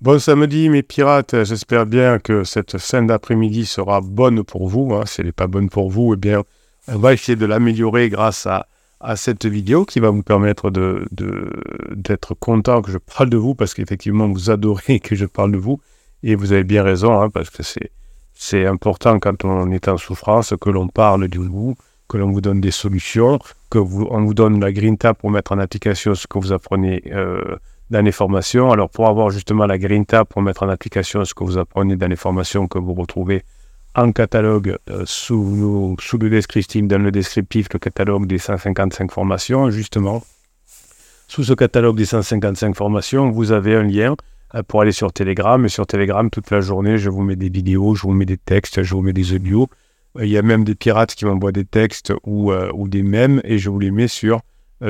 Bon samedi mes pirates, j'espère bien que cette fin d'après-midi sera bonne pour vous. Hein. Si elle n'est pas bonne pour vous, eh bien on va essayer de l'améliorer grâce à, cette vidéo qui va vous permettre d'être de, content que je parle de vous parce qu'effectivement vous adorez que je parle de vous et vous avez bien raison hein, parce que c'est important quand on est en souffrance que l'on parle de vous, que l'on vous donne des solutions, que vous, on vous donne la grinta pour mettre en application ce que vous apprenez euh, dans les formations. Alors pour avoir justement la grinta pour mettre en application ce que vous apprenez dans les formations que vous retrouvez en catalogue euh, sous, sous le descriptif, dans le descriptif, le catalogue des 155 formations, justement. Sous ce catalogue des 155 formations, vous avez un lien euh, pour aller sur Telegram. Et sur Telegram, toute la journée, je vous mets des vidéos, je vous mets des textes, je vous mets des audios. Euh, il y a même des pirates qui m'envoient des textes ou, ou des mèmes et je vous les mets sur,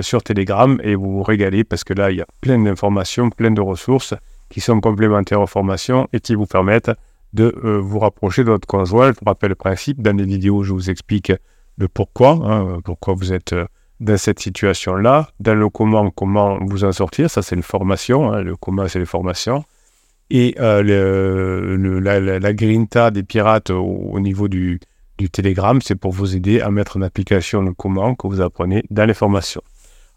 sur Telegram et vous vous régalez parce que là, il y a plein d'informations, plein de ressources qui sont complémentaires aux formations et qui vous permettent de euh, vous rapprocher de votre conjoint. Je vous rappelle le principe. Dans les vidéos, je vous explique le pourquoi, hein, pourquoi vous êtes euh, dans cette situation-là. Dans le comment, comment vous en sortir. Ça, c'est une formation. Hein. le comment, c'est les formations. Et euh, la, grinta des pirates au, niveau du Telegram, c'est pour vous aider à mettre en application le comment que vous apprenez dans les formations.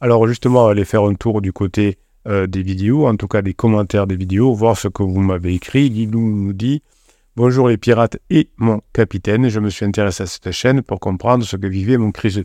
Alors justement, allez faire un tour du côté des vidéos, en tout cas des commentaires des vidéos, voir ce que vous m'avez écrit. Guidou nous dit Bonjour les pirates et mon capitaine. Je me suis intéressé à cette chaîne pour comprendre ce que vivait mon crise.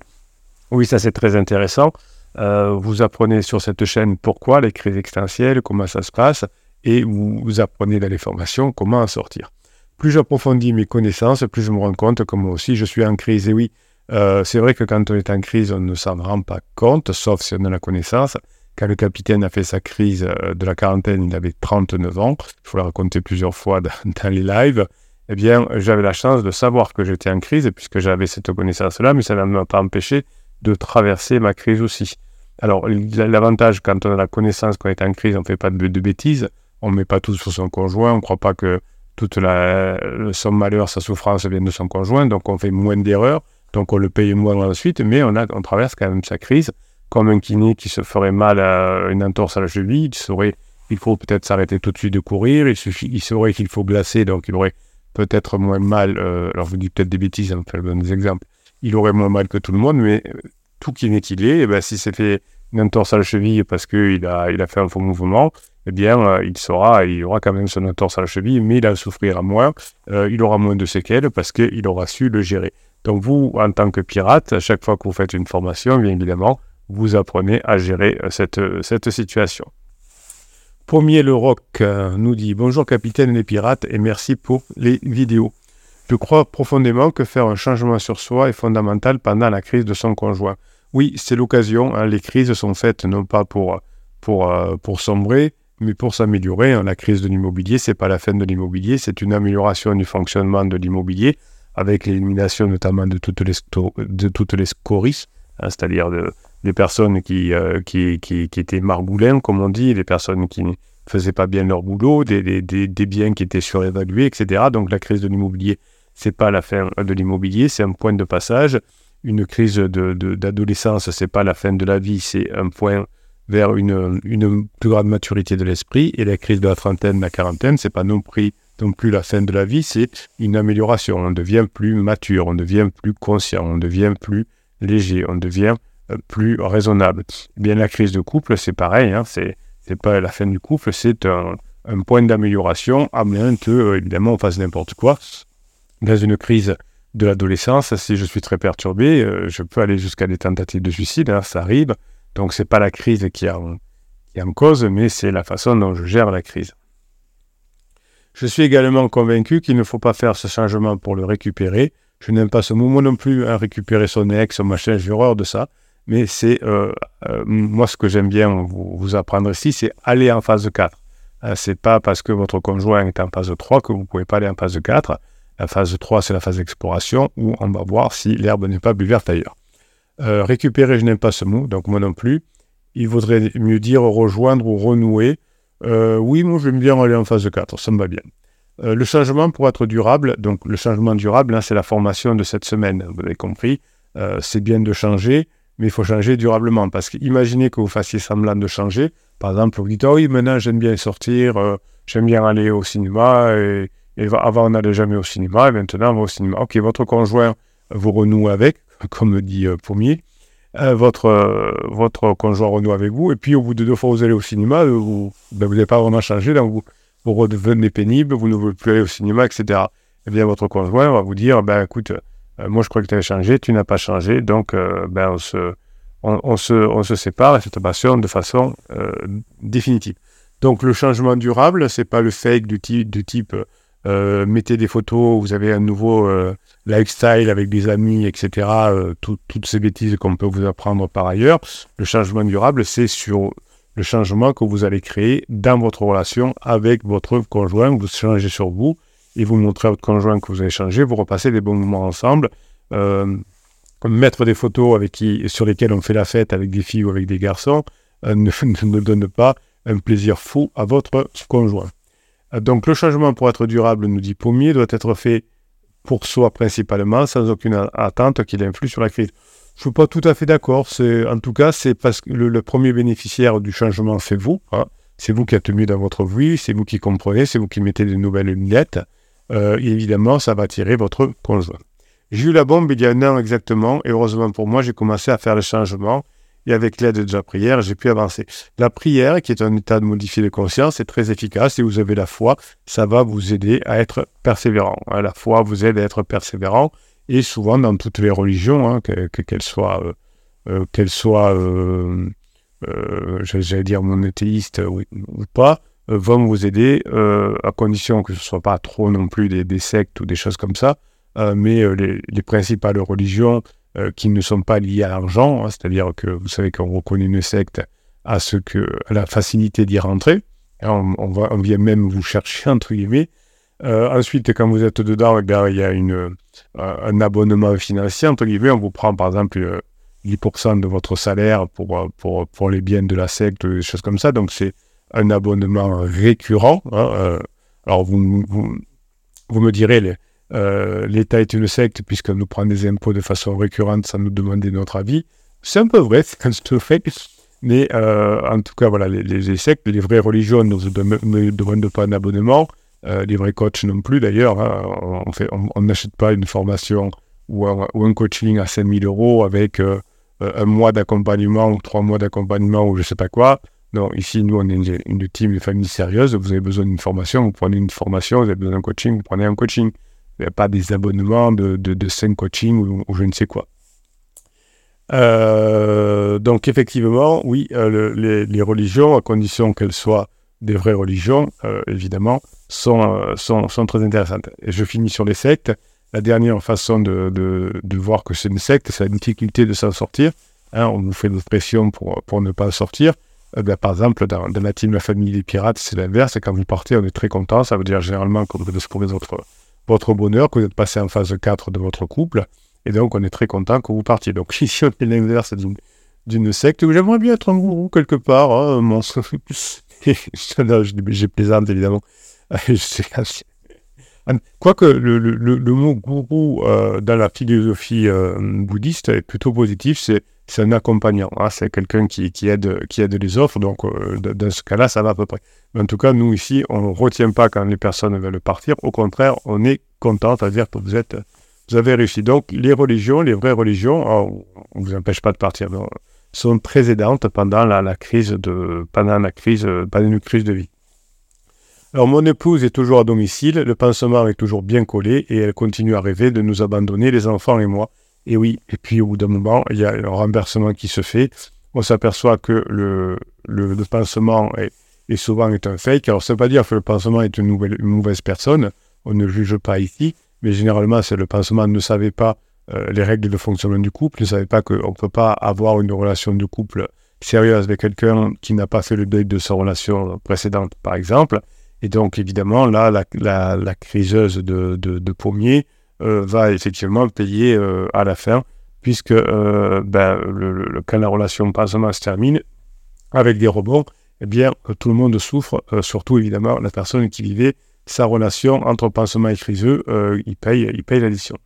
Oui, ça c'est très intéressant. Euh, vous apprenez sur cette chaîne pourquoi les crises existentielles, comment ça se passe, et vous, apprenez dans les formations comment en sortir. Plus j'approfondis mes connaissances, plus je me rends compte que moi aussi je suis en crise. Et oui, euh, c'est vrai que quand on est en crise, on ne s'en rend pas compte, sauf si on a la connaissance. Quand le capitaine a fait sa crise euh, de la quarantaine, il avait 39 ans. Il faut la raconter plusieurs fois dans, les lives. Eh bien, j'avais la chance de savoir que j'étais en crise, puisque j'avais cette connaissance-là, mais ça ne m'a pas empêché de traverser ma crise aussi. Alors, l'avantage, quand on a la connaissance qu'on est en crise, on ne fait pas de, bêtises, on ne met pas tout sur son conjoint, on ne croit pas que toute la, son malheur, sa souffrance vient de son conjoint, donc on fait moins d'erreurs, donc on le paye moins ensuite, mais on, a, on traverse quand même sa crise. Comme un kiné qui se ferait mal à une entorse à la cheville, il saurait qu'il faut peut-être s'arrêter tout de suite de courir, il, saurait qu'il faut glacer, donc il aurait peut-être moins mal, euh, alors je vous dis peut-être des bêtises, on fait des exemples, il aurait moins mal que tout le monde, mais euh, tout kiné qu'il est, eh ben, si c'est fait une entorse à la cheville parce qu'il a, il a fait un faux mouvement, eh bien, euh, il saura, il aura quand même son entorse à la cheville, mais il en souffrira moins, il aura moins de séquelles parce qu'il aura su le gérer. Donc vous, en tant que pirate, à chaque fois que vous faites une formation, bien évidemment, vous apprenez à gérer euh, cette, euh, cette situation. Pommier le Roc euh, nous dit Bonjour capitaine les pirates et merci pour les vidéos. Je crois profondément que faire un changement sur soi est fondamental pendant la crise de son conjoint. Oui, c'est l'occasion. Hein, les crises sont faites non pas pour, pour, pour sombrer, mais pour s'améliorer. Hein. La crise de l'immobilier, c'est pas la fin de l'immobilier, c'est une amélioration du fonctionnement de l'immobilier avec l'élimination notamment de toutes les, de toutes les scories, hein, c'est-à-dire de, des personnes euh, qui, qui, qui, étaient marboulins, comme on dit, des personnes qui ne faisaient pas bien leur boulot, des, des, des, biens qui étaient surévalués, etc. Donc la crise de l'immobilier, c'est pas la fin de l'immobilier, c'est un point de passage. Une crise d'adolescence, de, c'est pas la fin de la vie, c'est un point vers une, une, plus grande maturité de l'esprit. Et la crise de la trentaine, de la quarantaine, c'est pas non plus, non plus la fin de la vie, c'est une amélioration. On devient plus mature, on devient plus conscient, on devient plus léger, on devient euh, plus raisonnable. Bien, la crise de couple, c'est pareil, hein, c'est, pas la fin du couple, c'est un, point d'amélioration, à moins que, euh, évidemment, on fasse n'importe quoi. Dans une crise de l'adolescence, si je suis très perturbé, euh, je peux aller jusqu'à des tentatives de suicide, hein, ça arrive. Donc, c'est pas la crise qui est qui en cause, mais c'est la façon dont je gère la crise. Je suis également convaincu qu'il ne faut pas faire ce changement pour le récupérer. Je n'aime pas ce mouvement non plus, hein, récupérer son ex, son machin, j'ai horreur de ça mais c'est euh, euh, moi ce que j'aime bien vous, apprendre ici, c'est aller en phase 4. Ce c'est pas parce que votre conjoint est en phase 3 que vous ne pouvez pas aller en phase 4. La phase 3, c'est la phase d'exploration où on va voir si l'herbe n'est pas plus verte ailleurs. Euh, récupérer, je n'aime pas ce mot, donc moi non plus. Il vaudrait mieux dire rejoindre ou renouer. Oui, moi j'aime bien aller en phase 4, ça me va bien. le changement pour être durable, donc le changement durable, c'est la formation de cette semaine, vous avez compris. c'est bien de changer, mais il faut changer durablement. Parce qu'imaginez que vous fassiez semblant de changer, Par exemple, vous dites, oh oui, maintenant j'aime bien sortir, euh, j'aime bien aller au cinéma, et, avant on n'allait jamais au cinéma, et maintenant on va au cinéma. Ok, votre conjoint vous renoue avec, comme dit euh, Pommier, euh, votre, votre conjoint renoue avec vous, et puis au bout de deux fois vous allez au cinéma, vous ben, n'avez pas vraiment changé, donc vous, vous redevenez pénible, vous ne voulez plus aller au cinéma, etc. Eh bien, votre conjoint va vous dire, ben écoute, moi je crois que tu as changé, tu n'as pas changé, donc ben, on se on, se, sépare et cette passion de façon euh, définitive. Donc le changement durable, c'est pas le fake du type, euh, mettez des photos, vous avez un nouveau euh, lifestyle avec des amis, etc. toutes ces bêtises qu'on peut vous apprendre par ailleurs. Le changement durable, c'est sur le changement que vous allez créer dans votre relation avec votre conjoint. Vous changez sur vous et vous montrez à votre conjoint que vous avez changé, vous repassez des bons moments ensemble mettre des photos avec qui, sur lesquelles on fait la fête avec des filles ou avec des garçons euh, ne, donne pas un plaisir fou à votre conjoint. Donc le changement pour être durable, nous dit Pommier, doit être fait pour soi principalement, sans aucune attente qu'il influe sur la crise. Je ne suis pas tout à fait d'accord. En tout cas, c'est parce que le, premier bénéficiaire du changement, c'est vous. Hein. C'est vous qui êtes mieux dans votre vie, c'est vous qui comprenez, c'est vous qui mettez de nouvelles lunettes. Euh, évidemment, ça va attirer votre conjoint. J'ai eu la bombe il y a un an exactement, et heureusement pour moi, j'ai commencé à faire le changement. Et avec l'aide de la prière, j'ai pu avancer. La prière, qui est un état de modifier de conscience, est très efficace. Si vous avez la foi, ça va vous aider à être persévérant. Hein, la foi vous aide à être persévérant. Et souvent, dans toutes les religions, hein, qu'elles soient, euh, euh, soient euh, j'allais dire monothéistes ou, pas, vont vous aider, à condition que ce ne soit pas trop non plus des sectes ou des choses comme ça, mais les, principales religions euh, qui ne sont pas liées à l'argent, hein, c'est-à-dire que vous savez qu'on reconnaît une secte à ce que la facilité d'y rentrer. On, vient même vous chercher, entre guillemets. ensuite, quand vous êtes dedans, eh il y a une, un abonnement financier, entre guillemets. On vous prend, par exemple, 10% de votre salaire pour, pour, pour, les biens de la secte, des choses comme ça. Donc, c'est un abonnement récurrent. Hein, alors, vous, vous, vous, me direz, euh, l'État est une secte puisqu'on nous prend des impôts de façon récurrente sans nous demander notre avis. C'est un peu vrai, c'est un fait. Mais euh, en tout cas, voilà, les, sectes, les vraies religions ne nous demandent pas un abonnement. Euh, les vrais coachs non plus d'ailleurs. Hein. On n'achète pas une formation ou un, coaching à 5000 euros avec un mois d'accompagnement ou trois mois d'accompagnement ou je ne sais pas quoi. Non, ici, nous, on est une, une team de famille sérieuse. Vous avez besoin d'une formation, vous prenez une formation. Vous avez besoin d'un coaching, vous prenez un coaching. Pas des abonnements de, de, de 5 coaching ou, je ne sais quoi. Euh, donc effectivement, oui, euh, les, religions, à condition qu'elles soient des vraies religions, euh, évidemment, sont, sont, sont, très intéressantes. Et je finis sur les sectes. La dernière façon de, de, voir que c'est une secte, c'est la difficulté de s'en sortir. Hein, on nous fait de pression pour, pour ne pas sortir. Ben, par exemple, dans, la team La Famille des Pirates, c'est l'inverse. Quand vous partez, on est très content. Ça veut dire généralement que vous pour les autres votre bonheur, que vous êtes passé en phase 4 de votre couple. Et donc, on est très content que vous partiez. Donc, ici, on est l'inverse d'une secte où j'aimerais bien être un gourou quelque part. Hein, mon... J'ai plaisante, évidemment. Quoique le, le, mot gourou euh, dans la philosophie euh, bouddhiste est plutôt positif, c'est un accompagnant, hein, c'est quelqu'un qui, qui, aide, qui aide les offres, donc euh, dans ce cas-là, ça va à peu près. Mais en tout cas, nous ici, on ne retient pas quand les personnes veulent partir, au contraire, on est content, c'est-à-dire que vous, êtes, vous avez réussi. Donc les religions, les vraies religions, oh, on ne vous empêche pas de partir, sont très aidantes pendant la, crise de, pendant la crise, pendant une crise de vie. Alors mon épouse est toujours à domicile, le pansement est toujours bien collé et elle continue à rêver de nous abandonner, les enfants et moi. Et oui, et puis au bout d'un moment, il y a un renversement qui se fait. On s'aperçoit que le, le, pansement est, souvent est un fake. Alors ça ne veut pas dire que le pansement est une, nouvelle, mauvaise personne, on ne juge pas ici, mais généralement c'est le pansement ne savait pas euh, les règles de fonctionnement du couple, ne savait pas qu'on ne peut pas avoir une relation de couple sérieuse avec quelqu'un qui n'a pas fait le deuil de sa relation précédente, par exemple. Et donc, évidemment, là, la, criseuse de, de, Pommier euh, va effectivement payer euh, à la fin, puisque euh, ben, quand la relation pansement se termine avec des rebonds, eh bien, tout le monde souffre, surtout évidemment la personne qui vivait sa relation entre pansement et criseux, il paye, il paye l'addition.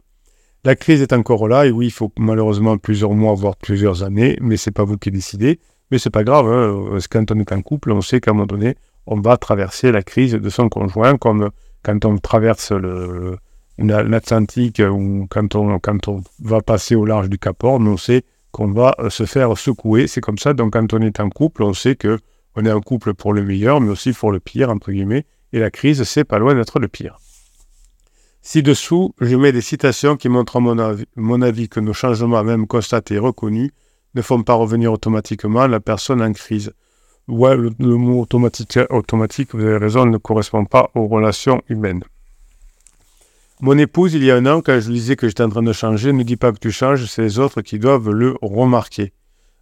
La crise est encore là, et oui, il faut malheureusement plusieurs mois, voire plusieurs années, mais c'est pas vous qui décidez. Mais c'est pas grave, hein, quand on est en couple, on sait qu'à un moment donné, on va traverser la crise de son conjoint, comme quand on traverse l'Atlantique ou quand on, va passer au large du Cap Horn, on sait qu'on va se faire secouer. C'est comme ça, donc quand on est en couple, on sait que on est en couple pour le meilleur, mais aussi pour le pire, entre guillemets, et la crise, c'est pas loin d'être le pire. Ci-dessous, je mets des citations qui montrent à mon avis que nos changements, même constatés et reconnus, ne font pas revenir automatiquement la personne en crise. Ouais, le, mot automatique, vous avez raison, ne correspond pas aux relations humaines. Mon épouse, il y a un an, quand je lui disais que j'étais en train de changer, ne dis pas que tu changes, c'est les autres qui doivent le remarquer.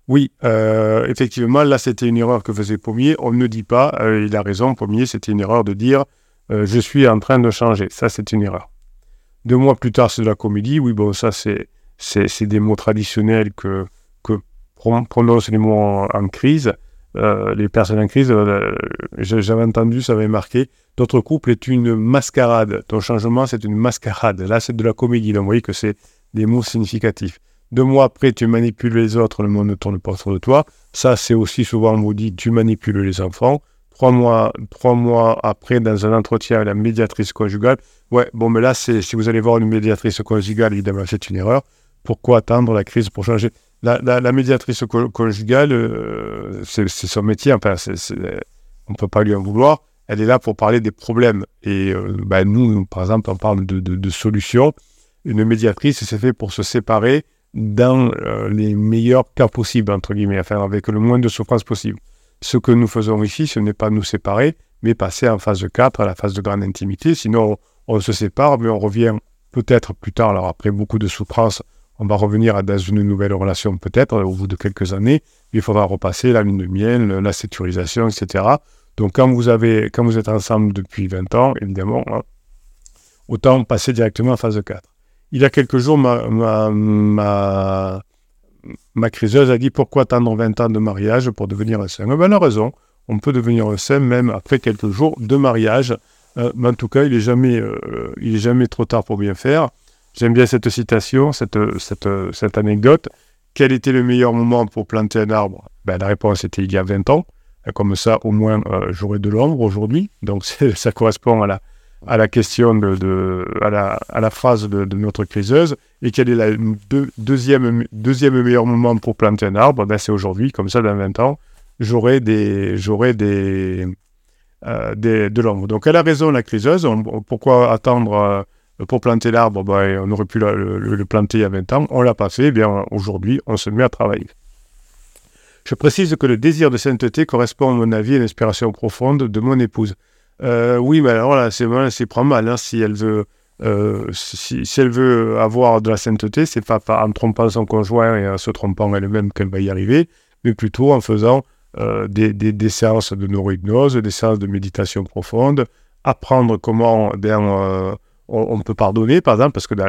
Oui, euh, effectivement, là, c'était une erreur que faisait Pommier. On ne dit pas, euh, il a raison, Pommier, c'était une erreur de dire euh, je suis en train de changer. Ça, c'est une erreur. Deux mois plus tard, c'est de la comédie. Oui, bon, ça, c'est, c'est, des mots traditionnels que, que prononcent les mots en, crise. Les personnes en crise, j'avais entendu, ça avait marqué. Notre couple est une mascarade. Ton changement, c'est une mascarade. Là, c'est de la comédie. Donc, vous voyez que c'est des mots significatifs. Deux mois après, tu manipules les autres, le monde ne tourne pas autour de toi. Ça, c'est aussi souvent, on vous dit, tu manipules les enfants. Trois mois, trois mois après, dans un entretien avec la médiatrice conjugale, ouais, bon, mais là, si vous allez voir une médiatrice conjugale, évidemment, c'est une erreur. Pourquoi attendre la crise pour changer? La, médiatrice conjugale, euh, c'est, son métier, on ne peut pas lui en vouloir. Elle est là pour parler des problèmes. Et euh, ben, nous, par exemple, on parle de solutions. Une médiatrice, c'est fait pour se séparer dans euh, les meilleurs cas possibles, entre guillemets, enfin avec le moins de souffrance possible. Ce que nous faisons ici, ce n'est pas nous séparer, mais passer en phase 4, à la phase de grande intimité. Sinon, on, se sépare, mais on revient peut-être plus tard, alors après beaucoup de souffrance, on va revenir dans une nouvelle relation peut-être au bout de quelques années. Il faudra repasser la lune de miel, la sécurisation, etc. Donc quand vous, avez, quand vous êtes ensemble depuis 20 ans, évidemment, hein, autant passer directement en phase 4 il y a quelques jours, ma, ma, ma, criseuse a dit pourquoi attendre 20 ans de mariage pour devenir un saint? Eh ben, Elle a raison, on peut devenir un saint même après quelques jours de mariage. Euh, mais en tout cas, il n'est jamais, euh, il est jamais trop tard pour bien faire. J'aime bien cette citation, cette, cette, cette, anecdote. Quel était le meilleur moment pour planter un arbre? Ben, La réponse était il y a 20 ans. Comme ça, au moins, euh, j'aurai de l'ombre aujourd'hui. Donc, ça correspond à la, à la question de, à, la, à, la, phrase de, notre criseuse et quel est le deuxième, deuxième meilleur moment pour planter un arbre? Ben C'est aujourd'hui, comme ça, dans 20 ans, j'aurai des, des, euh, des, de l'ombre. Donc elle a raison, la criseuse. pourquoi attendre euh, pour planter l'arbre ben, On aurait pu le, planter il y a 20 ans. On l'a pas fait. Eh bien aujourd'hui, on se met à travailler. Je précise que le désir de sainteté correspond, à mon avis, à l'inspiration profonde de mon épouse. Euh, oui, mais alors là, c'est c'est pas mal. Hein, si elle veut, euh, si, elle veut avoir de la sainteté, c'est pas, en trompant son conjoint et en se trompant elle-même qu'elle va y arriver, mais plutôt en faisant euh, des, séances de neurohypnose, des séances de méditation profonde, apprendre comment ben, on, peut pardonner, par exemple, parce que dans,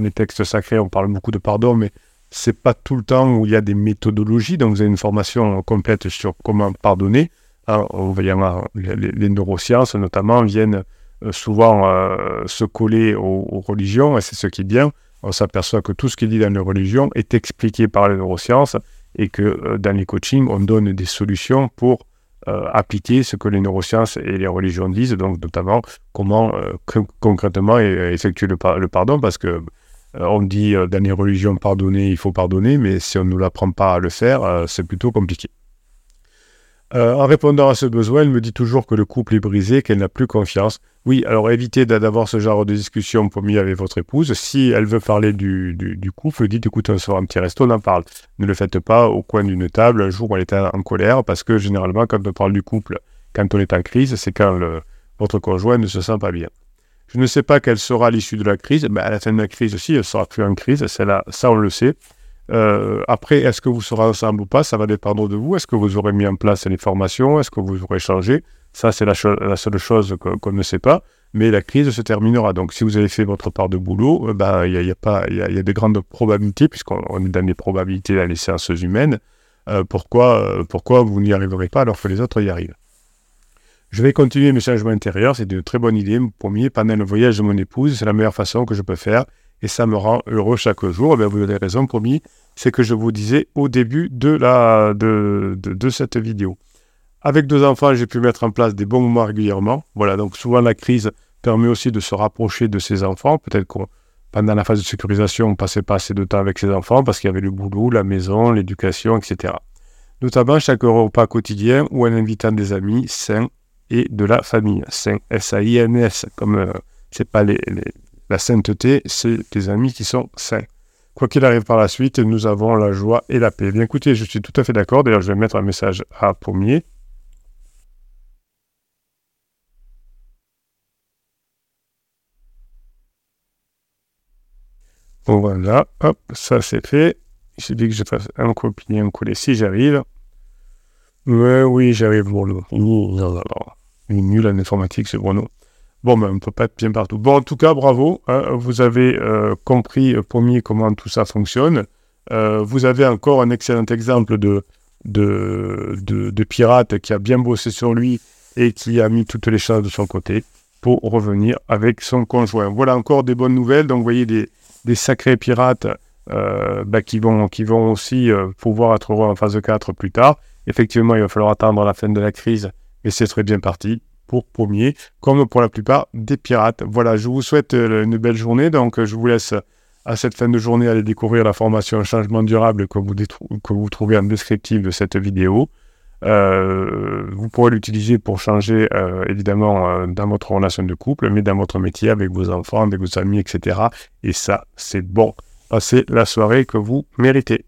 les textes sacrés, on parle beaucoup de pardon, mais c'est pas tout le temps où il y a des méthodologies. Donc, vous avez une formation complète sur comment pardonner. Les, neurosciences notamment viennent euh, souvent euh, se coller aux, religions, et c'est ce qui est bien. On s'aperçoit que tout ce qui est dit dans les religions est expliqué par les neurosciences et que euh, dans les coachings, on donne des solutions pour appliquer ce que les neurosciences et les religions disent, donc notamment comment concrètement effectuer le, pardon, parce que on dit dans les religions pardonner, il faut pardonner, mais si on ne nous l'apprend pas à le faire, c'est plutôt compliqué. Euh, en répondant à ce besoin, elle me dit toujours que le couple est brisé, qu'elle n'a plus confiance. Oui, alors évitez d'avoir ce genre de discussion promis avec votre épouse. Si elle veut parler du, couple, dites écoute, on sort un petit resto, on en parle. Ne le faites pas au coin d'une table un jour où elle est en, colère, parce que généralement, quand on parle du couple, quand on est en crise, c'est quand votre conjoint ne se sent pas bien. Je ne sais pas quelle sera l'issue de la crise. Ben, à la fin de la crise aussi, elle sera plus en crise. Là, ça, on le sait. Euh, après, est-ce que vous serez ensemble ou pas Ça va dépendre de vous. Est-ce que vous aurez mis en place les formations Est-ce que vous aurez changé? Ça, c'est la, seule chose qu'on ne sait pas. Mais la crise se terminera. Donc, si vous avez fait votre part de boulot, euh, ben, il y, a, pas, il y, a, de grandes probabilités, puisqu'on est dans les probabilités dans les sciences humaines. Euh, pourquoi, pourquoi vous n'y arriverez pas alors que les autres y arrivent? Je vais continuer mes changements intérieurs, c'est une très bonne idée. Premier, pendant le voyage de mon épouse, c'est la meilleure façon que je peux faire et ça me rend heureux chaque jour. Eh vous avez raison, promis. c'est que je vous disais au début de, la, de, de, cette vidéo. Avec deux enfants, j'ai pu mettre en place des bons moments régulièrement. Voilà, donc souvent la crise permet aussi de se rapprocher de ses enfants. Peut-être qu'on pendant la phase de sécurisation, on passait pas assez de temps avec ses enfants parce qu'il y avait le boulot, la maison, l'éducation, etc. Notamment chaque repas quotidien ou en invitant des amis sains et de la famille. Sain, S-A-I-N-S, comme euh, c'est pas les, la sainteté, c'est des amis qui sont sains. Quoi qu'il arrive par la suite, nous avons la joie et la paix. Bien écoutez, je suis tout à fait d'accord. D'ailleurs, je vais mettre un message à Pommier. Voilà, hop, ça c'est fait. Il suffit que je fasse un copier, un coller si j'arrive. Mais oui, j'arrive, Bruno. Il est nul en informatique, c'est Bruno. Bon, mais on ne peut pas être bien partout. Bon, en tout cas, bravo. Hein, vous avez euh, compris, euh, premier, comment tout ça fonctionne. Euh, vous avez encore un excellent exemple de, de, de, pirate qui a bien bossé sur lui et qui a mis toutes les choses de son côté pour revenir avec son conjoint. Voilà encore des bonnes nouvelles. Donc, vous voyez des, des sacrés pirates bah, qui, vont, qui vont aussi pouvoir être heureux en phase 4 plus tard. Effectivement, il va falloir attendre la fin de la crise, mais c'est très bien parti pour Pommier, comme pour la plupart des pirates. Voilà, je vous souhaite euh, une belle journée. Donc, je vous laisse à cette fin de journée aller découvrir la formation Changement durable que vous, trouvez en descriptif de cette vidéo. Euh, vous pourrez l'utiliser pour changer euh, évidemment dans votre relation de couple, mais dans votre métier avec vos enfants, avec vos amis, etc. Et ça, c'est bon. Passez la soirée que vous méritez.